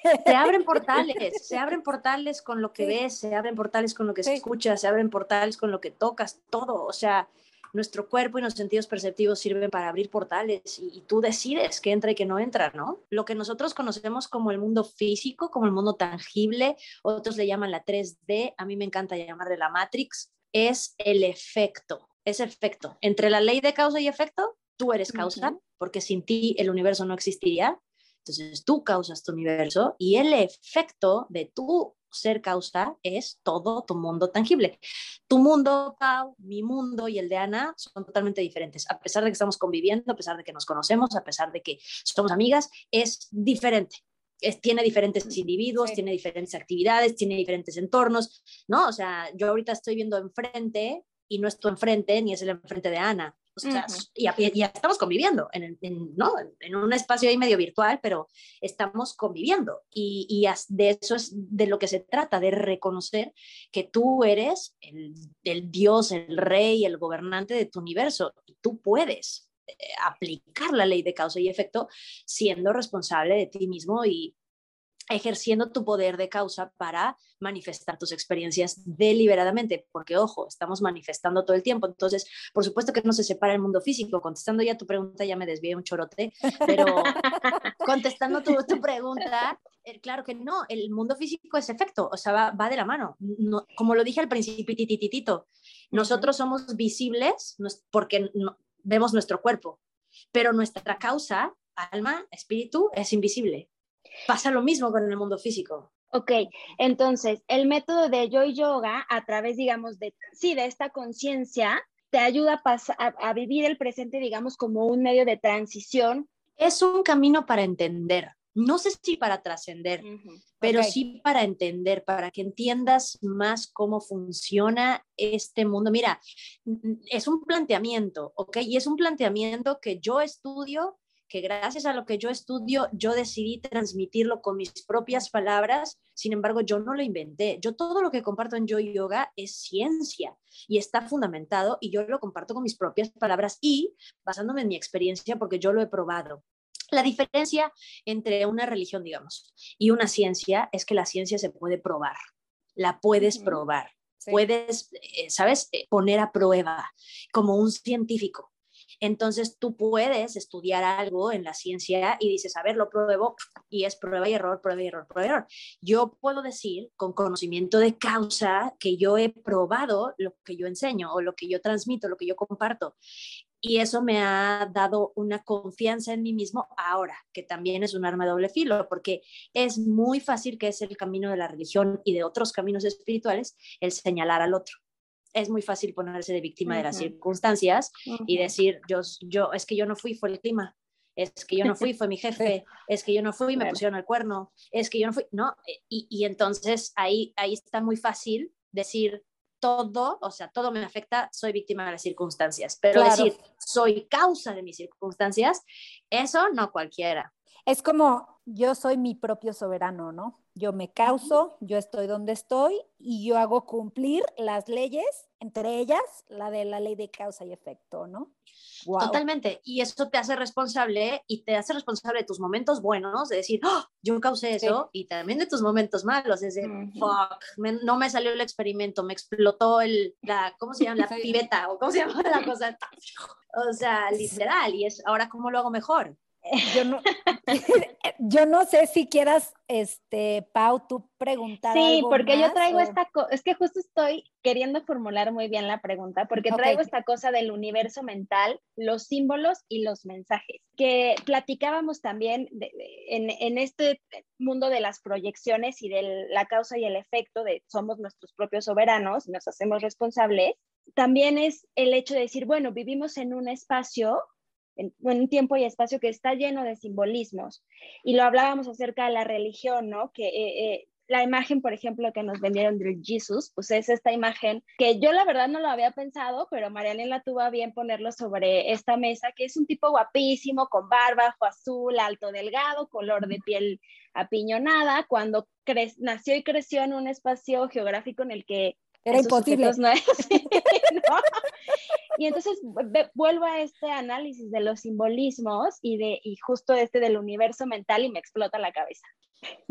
Se abren portales, se abren portales con lo que ves, se abren portales con lo que escuchas, se abren portales con lo que tocas, todo. O sea, nuestro cuerpo y los sentidos perceptivos sirven para abrir portales y, y, tú decides qué entra y qué no entra, ¿no? Lo que nosotros conocemos como el mundo físico, como el mundo tangible, otros le llaman la 3D, a mí me encanta llamarle la Matrix, es el efecto, es efecto. Entre la ley de causa y efecto, tú eres causa, porque sin ti el universo no existiría. Entonces tú causas tu universo y el efecto de tu ser causa es todo tu mundo tangible. Tu mundo, Pau, mi mundo y el de Ana son totalmente diferentes. A pesar de que estamos conviviendo, a pesar de que nos conocemos, a pesar de que somos amigas, es diferente. Es, tiene diferentes individuos, tiene diferentes actividades, tiene diferentes entornos, ¿no? O sea, yo ahorita estoy viendo enfrente y no es tu enfrente ni es el enfrente de Ana. O sea, ya, estamos conviviendo en, ¿no? en, un espacio ahí medio virtual, pero estamos conviviendo. Y, y, de eso es de lo que se trata, de reconocer que tú eres el, el Dios, el rey, el gobernante de tu universo. Y tú puedes eh, aplicar la ley de causa y efecto siendo responsable de ti mismo y ejerciendo tu poder de causa para manifestar tus experiencias deliberadamente, porque ojo, estamos manifestando todo el tiempo, entonces, por supuesto que no se separa el mundo físico, contestando ya tu pregunta, ya me desvié un chorote, pero contestando tu, tu pregunta, eh, claro que no, el mundo físico es efecto, o sea, va, de la mano, como lo dije al principio, titititito, nosotros somos visibles porque vemos nuestro cuerpo, pero nuestra causa, alma, espíritu, es invisible. Pasa lo mismo con el mundo físico. Ok, entonces el método de yo y yoga a través, digamos, de, sí, de esta conciencia, te ayuda a, a, vivir el presente, digamos, como un medio de transición. Es un camino para entender, no sé si para trascender, pero sí para entender, para que entiendas más cómo funciona este mundo. Mira, es un planteamiento, ¿ok? Y es un planteamiento que yo estudio que gracias a lo que yo estudio, yo decidí transmitirlo con mis propias palabras, sin embargo, yo no lo inventé. Yo todo lo que comparto en Yo Yoga es ciencia y está fundamentado y yo lo comparto con mis propias palabras y basándome en mi experiencia porque yo lo he probado. La diferencia entre una religión, digamos, y una ciencia es que la ciencia se puede probar, la puedes probar. Puedes, eh, ¿sabes?, eh, poner a prueba como un científico entonces tú puedes estudiar algo en la ciencia y dices, a ver, lo pruebo y es prueba y error, prueba y error, prueba y error. Yo puedo decir con conocimiento de causa que yo he probado lo que yo enseño o lo que yo transmito, lo que yo comparto. Y eso me ha dado una confianza en mí mismo ahora, que también es un arma de doble filo, porque es muy fácil que es el camino de la religión y de otros caminos espirituales el señalar al otro es muy fácil ponerse de víctima de las circunstancias y decir, yo, yo, es que yo no fui, fue el clima, es que yo no fui, fue mi jefe, es que yo no fui, me pusieron el cuerno, es que yo no fui, no, eh, y, y, entonces ahí, ahí está muy fácil decir todo, o sea, todo me afecta, soy víctima de las circunstancias, pero decir, soy causa de mis circunstancias, eso no cualquiera. Es como yo soy mi propio soberano, ¿no? Yo me causo, yo estoy donde estoy y yo hago cumplir las leyes, entre ellas la de la ley de causa y efecto, ¿no? Totalmente. Y eso te hace responsable y te hace responsable de tus momentos buenos, de decir, ¡Oh, yo causé eso, y también de tus momentos malos, es de, fuck, no me salió el experimento, me explotó el, la, ¿cómo se llama? La pibeta, o ¿cómo se llama la cosa? O sea, literal, y es, ahora, ¿cómo lo hago mejor? Yo no, yo no sé si quieras, este, Pau, tú preguntar. Sí, porque yo traigo esta cosa, es que justo estoy queriendo formular muy bien la pregunta, porque traigo esta cosa del universo mental, los símbolos y los mensajes, que platicábamos también en, en, este mundo de las proyecciones y de la causa y el efecto de somos nuestros propios soberanos, nos hacemos responsables. También es el hecho de decir, bueno, vivimos en un espacio en, un tiempo y espacio que está lleno de simbolismos. Y lo hablábamos acerca de la religión, ¿no? Que eh, eh, la imagen, por ejemplo, que nos vendieron de Jesús, pues es esta imagen que yo la verdad no lo había pensado, pero Marianela tuvo a bien ponerlo sobre esta mesa, que es un tipo guapísimo, con barba, ojo azul, alto, delgado, color de piel apiñonada, cuando nació y creció en un espacio geográfico en el que era imposible. Y entonces vuelvo a este análisis de los simbolismos y, de, y justo este del universo mental y me explota la cabeza.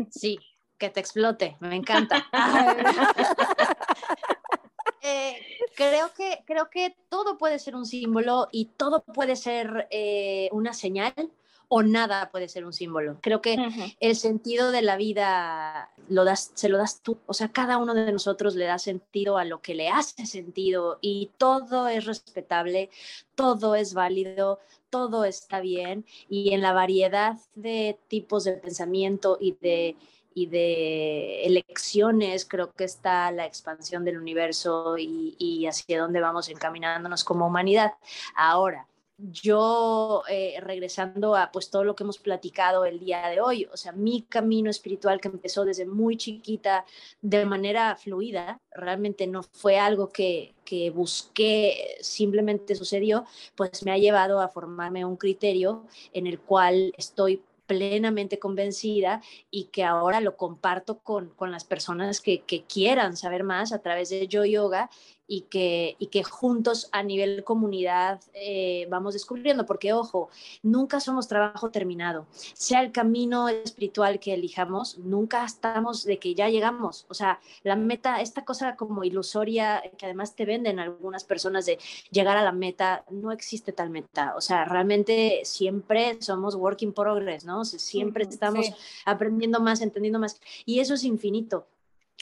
Sí, que te explote, me encanta. Eh, creo, que, creo que todo puede ser un símbolo y todo puede ser eh, una señal o nada puede ser un símbolo. Creo que el sentido de la vida lo das, se lo das tú. O sea, cada uno de nosotros le da sentido a lo que le hace sentido y todo es respetable, todo es válido, todo está bien y en la variedad de tipos de pensamiento y de y de elecciones, creo que está la expansión del universo y, y hacia dónde vamos encaminándonos como humanidad. Ahora, yo eh, regresando a pues todo lo que hemos platicado el día de hoy, o sea, mi camino espiritual que empezó desde muy chiquita de manera fluida, realmente no fue algo que, que busqué, simplemente sucedió, pues me ha llevado a formarme un criterio en el cual estoy plenamente convencida y que ahora lo comparto con, con las personas que, que, quieran saber más a través de Yo Yoga y que, y que juntos a nivel comunidad eh, vamos descubriendo, porque ojo, nunca somos trabajo terminado, sea el camino espiritual que elijamos, nunca estamos de que ya llegamos, o sea, la meta, esta cosa como ilusoria que además te venden algunas personas de llegar a la meta, no existe tal meta, o sea, realmente siempre somos work in progress, ¿no? siempre estamos aprendiendo más, entendiendo más, y eso es infinito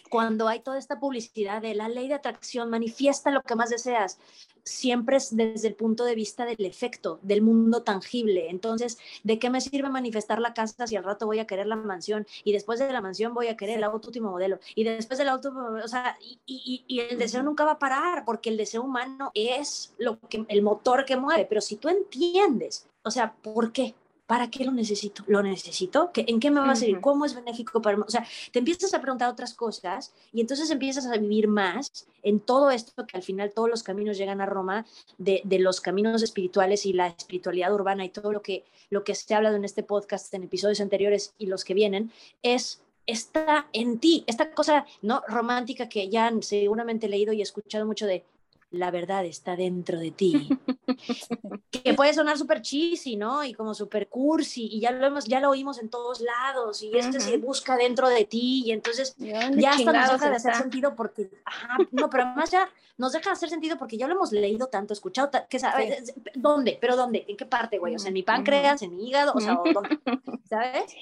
cuando hay toda esta publicidad de la ley de atracción, manifiesta lo que más deseas, siempre es desde el punto de vista del efecto, del mundo tangible. Entonces, ¿de qué me sirve manifestar la casa si al rato voy a querer la mansión y después de la mansión voy a querer el auto último modelo y después del auto, o sea, y, y, el deseo nunca va a parar porque el deseo humano es lo que, el motor que mueve, pero si tú entiendes, o sea, ¿por qué? ¿Para qué lo necesito? ¿Lo necesito? ¿En qué me va a servir? ¿Cómo es benéfico para mí? O sea, te empiezas a preguntar otras cosas y entonces empiezas a vivir más en todo esto que al final todos los caminos llegan a Roma, de, los caminos espirituales y la espiritualidad urbana y todo lo que, lo que se ha hablado en este podcast, en episodios anteriores y los que vienen, es está en ti, esta cosa no romántica que ya han seguramente leído y escuchado mucho de la verdad está dentro de ti. que puede sonar súper cheesy, ¿no? Y como súper cursi, y ya lo, hemos, ya lo oímos en todos lados, y es que se busca dentro de ti, y entonces ya hasta nos deja de hacer sentido porque, ajá, no, pero además ya nos deja de hacer sentido porque ya lo hemos leído tanto, escuchado, que sabes, ¿dónde? ¿Pero dónde? ¿En qué parte, güey? O sea, en mi páncreas, en mi hígado, o sea, ¿dónde? ¿Sabes?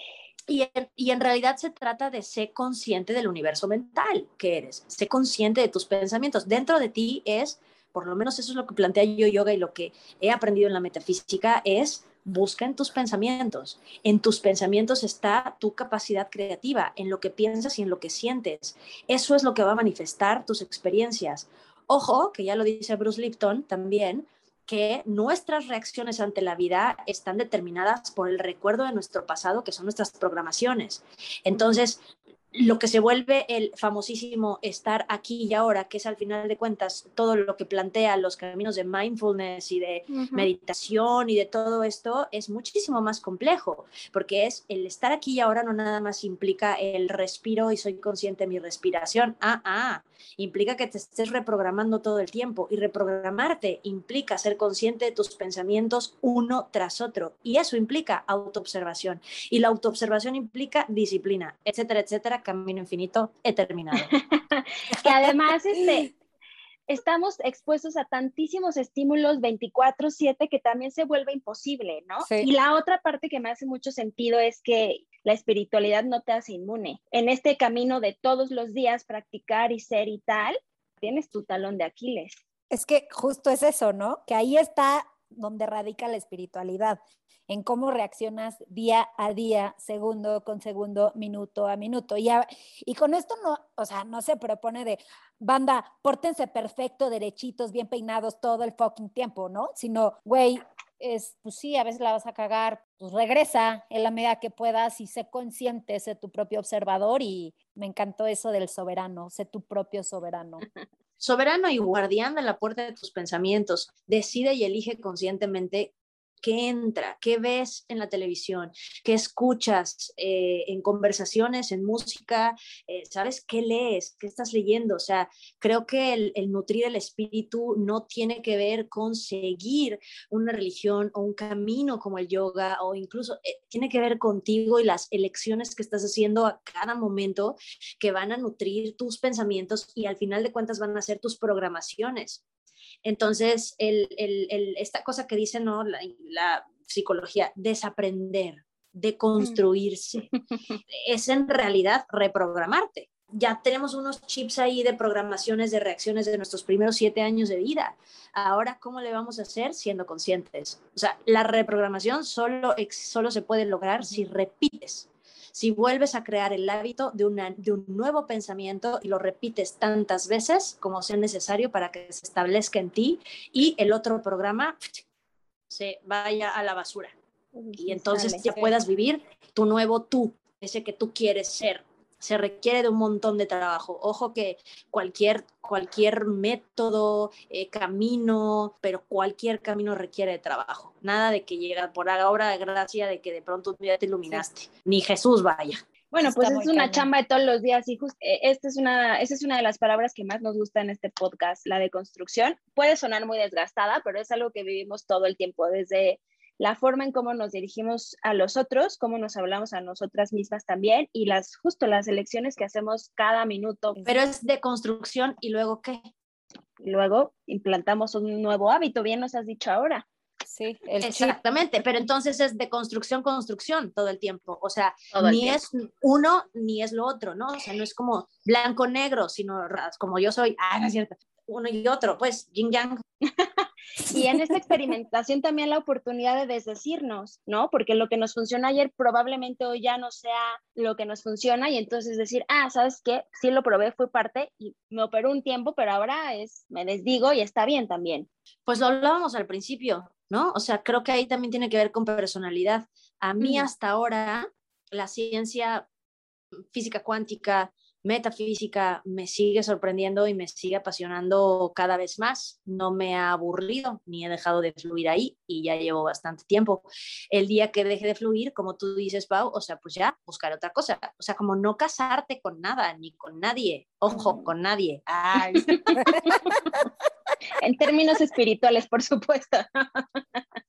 Y en, realidad se trata de ser consciente del universo mental que eres, ser consciente de tus pensamientos. Dentro de ti es, por lo menos eso es lo que plantea yo yoga y lo que he aprendido en la metafísica, es busca en tus pensamientos. En tus pensamientos está tu capacidad creativa, en lo que piensas y en lo que sientes. Eso es lo que va a manifestar tus experiencias. Ojo, que ya lo dice Bruce Lipton también, que nuestras reacciones ante la vida están determinadas por el recuerdo de nuestro pasado, que son nuestras programaciones. Entonces, lo que se vuelve el famosísimo estar aquí y ahora, que es al final de cuentas todo lo que plantea los caminos de mindfulness y de meditación y de todo esto, es muchísimo más complejo, porque es el estar aquí y ahora no nada más implica el respiro y soy consciente de mi respiración, ah, ah, implica que te estés reprogramando todo el tiempo y reprogramarte implica ser consciente de tus pensamientos uno tras otro y eso implica autoobservación y la autoobservación implica disciplina, etcétera, etcétera camino infinito, he terminado. que además este, estamos expuestos a tantísimos estímulos 24/7 que también se vuelve imposible, ¿no? Y la otra parte que me hace mucho sentido es que la espiritualidad no te hace inmune. En este camino de todos los días practicar y ser y tal, tienes tu talón de Aquiles. Es que justo es eso, ¿no? Que ahí está donde radica la espiritualidad en cómo reaccionas día a día, segundo con segundo, minuto a minuto. Y, y con esto no, o sea, no se propone de, banda, pórtense perfecto, derechitos, bien peinados todo el fucking tiempo, ¿no? Sino, güey, es, pues sí, a veces la vas a cagar, pues regresa en la medida que puedas y sé consciente, sé tu propio observador y me encantó eso del soberano, sé tu propio soberano. Soberano y guardián de la puerta de tus pensamientos, decide y elige conscientemente qué entra, qué ves en la televisión, qué escuchas eh, en conversaciones, en música, eh, ¿sabes? ¿Qué lees? ¿Qué estás leyendo? O sea, creo que el, nutrir el espíritu no tiene que ver con seguir una religión o un camino como el yoga o incluso eh, tiene que ver contigo y las elecciones que estás haciendo a cada momento que van a nutrir tus pensamientos y al final de cuentas van a ser tus programaciones. Entonces, esta cosa que dice ¿no? la, psicología, desaprender, de construirse, es en realidad reprogramarte. Ya tenemos unos chips ahí de programaciones, de reacciones de nuestros primeros siete años de vida. Ahora, ¿cómo le vamos a hacer siendo conscientes? O sea, la reprogramación solo, solo se puede lograr si repites si vuelves a crear el hábito de, de un nuevo pensamiento y lo repites tantas veces como sea necesario para que se establezca en ti y el otro programa se vaya a la basura. Y entonces ya puedas vivir tu nuevo tú, ese que tú quieres ser se requiere de un montón de trabajo. Ojo que cualquier, cualquier método, eh, camino, pero cualquier camino requiere de trabajo. Nada de que llega por obra de gracia de que de pronto un día te iluminaste. Ni Jesús vaya. Bueno, pues es una chamba de todos los días y eh, esta es una, esta es una de las palabras que más nos gusta en este podcast, la de construcción. Puede sonar muy desgastada, pero es algo que vivimos todo el tiempo, desde la forma en cómo nos dirigimos a los otros, cómo nos hablamos a nosotras mismas también y las justo las elecciones que hacemos cada minuto. Pero es de construcción y luego qué? Luego implantamos un nuevo hábito, bien nos has dicho ahora. Sí, exactamente, pero entonces es de construcción, construcción todo el tiempo, o sea, ni es uno ni es lo otro, ¿no? O sea, no es como blanco-negro, sino como yo soy, ah, no es cierto, uno y otro, pues, yin yang. y en esta experimentación también la oportunidad de desdecirnos, ¿no? Porque lo que nos funcionó ayer probablemente hoy ya no sea lo que nos funciona y entonces decir, ah, ¿sabes qué? Sí lo probé, fue parte y me operó un tiempo, pero ahora es, me desdigo y está bien también. Pues lo hablábamos al principio, ¿no? O sea, creo que ahí también tiene que ver con personalidad. A mí hasta ahora la ciencia física cuántica, metafísica me sigue sorprendiendo y me sigue apasionando cada vez más. No me ha aburrido ni he dejado de fluir ahí y ya llevo bastante tiempo. El día que deje de fluir, como tú dices, Pau, o sea, pues ya buscar otra cosa. O sea, como no casarte con nada ni con nadie. Ojo, con nadie. en términos espirituales, por supuesto.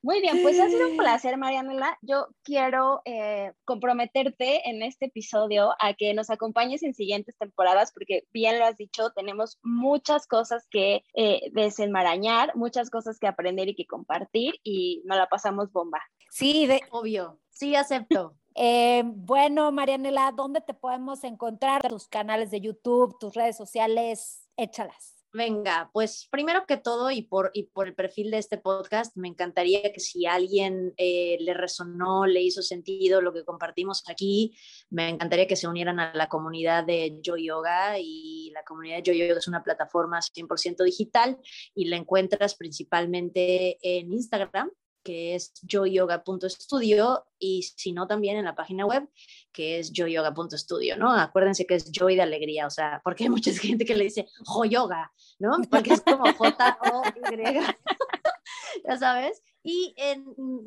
Muy bien, pues ha sido un placer, Marianela. Yo quiero eh, comprometerte en este episodio a que nos acompañes en siguientes temporadas, porque bien lo has dicho, tenemos muchas cosas que eh, desenmarañar, muchas cosas que aprender y que compartir, y nos la pasamos bomba. Sí, de, obvio, sí acepto. Eh, bueno, Marianela, ¿dónde te podemos encontrar? Tus canales de YouTube, tus redes sociales, échalas. Venga, pues primero que todo y por, y por el perfil de este podcast, me encantaría que si alguien eh, le resonó, le hizo sentido lo que compartimos aquí, me encantaría que se unieran a la comunidad de Yo Yoga y la comunidad de Yo Yoga es una plataforma 100% digital y la encuentras principalmente en Instagram que es joyyoga.studio, y si no, también en la página web, que es joyyoga.studio, ¿no? Acuérdense que es joy de alegría, o sea, porque hay mucha gente que le dice joyoga, ¿no? Porque es como J-O-Y, ya sabes. Y en,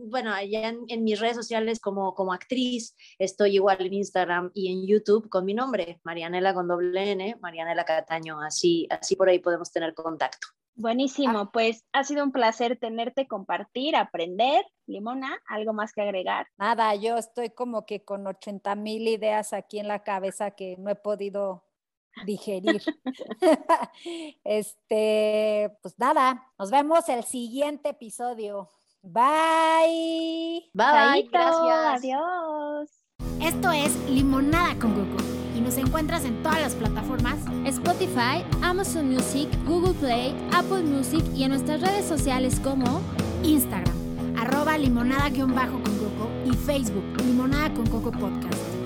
bueno, allá en, mis redes sociales como, como actriz, estoy igual en Instagram y en YouTube con mi nombre, Marianela con doble N, Marianela Cataño, así, así por ahí podemos tener contacto. Buenísimo, ah. pues ha sido un placer tenerte, compartir, aprender. Limona, ¿algo más que agregar? Nada, yo estoy como que con 80 mil ideas aquí en la cabeza que no he podido digerir. este, pues nada, nos vemos el siguiente episodio. Bye. Bye, gracias. Adiós. Esto es Limonada con y nos encuentras en todas las plataformas Spotify, Amazon Music, Google Play, Apple Music y en nuestras redes sociales como Instagram, arroba limonada-con coco y Facebook, limonada con coco podcast.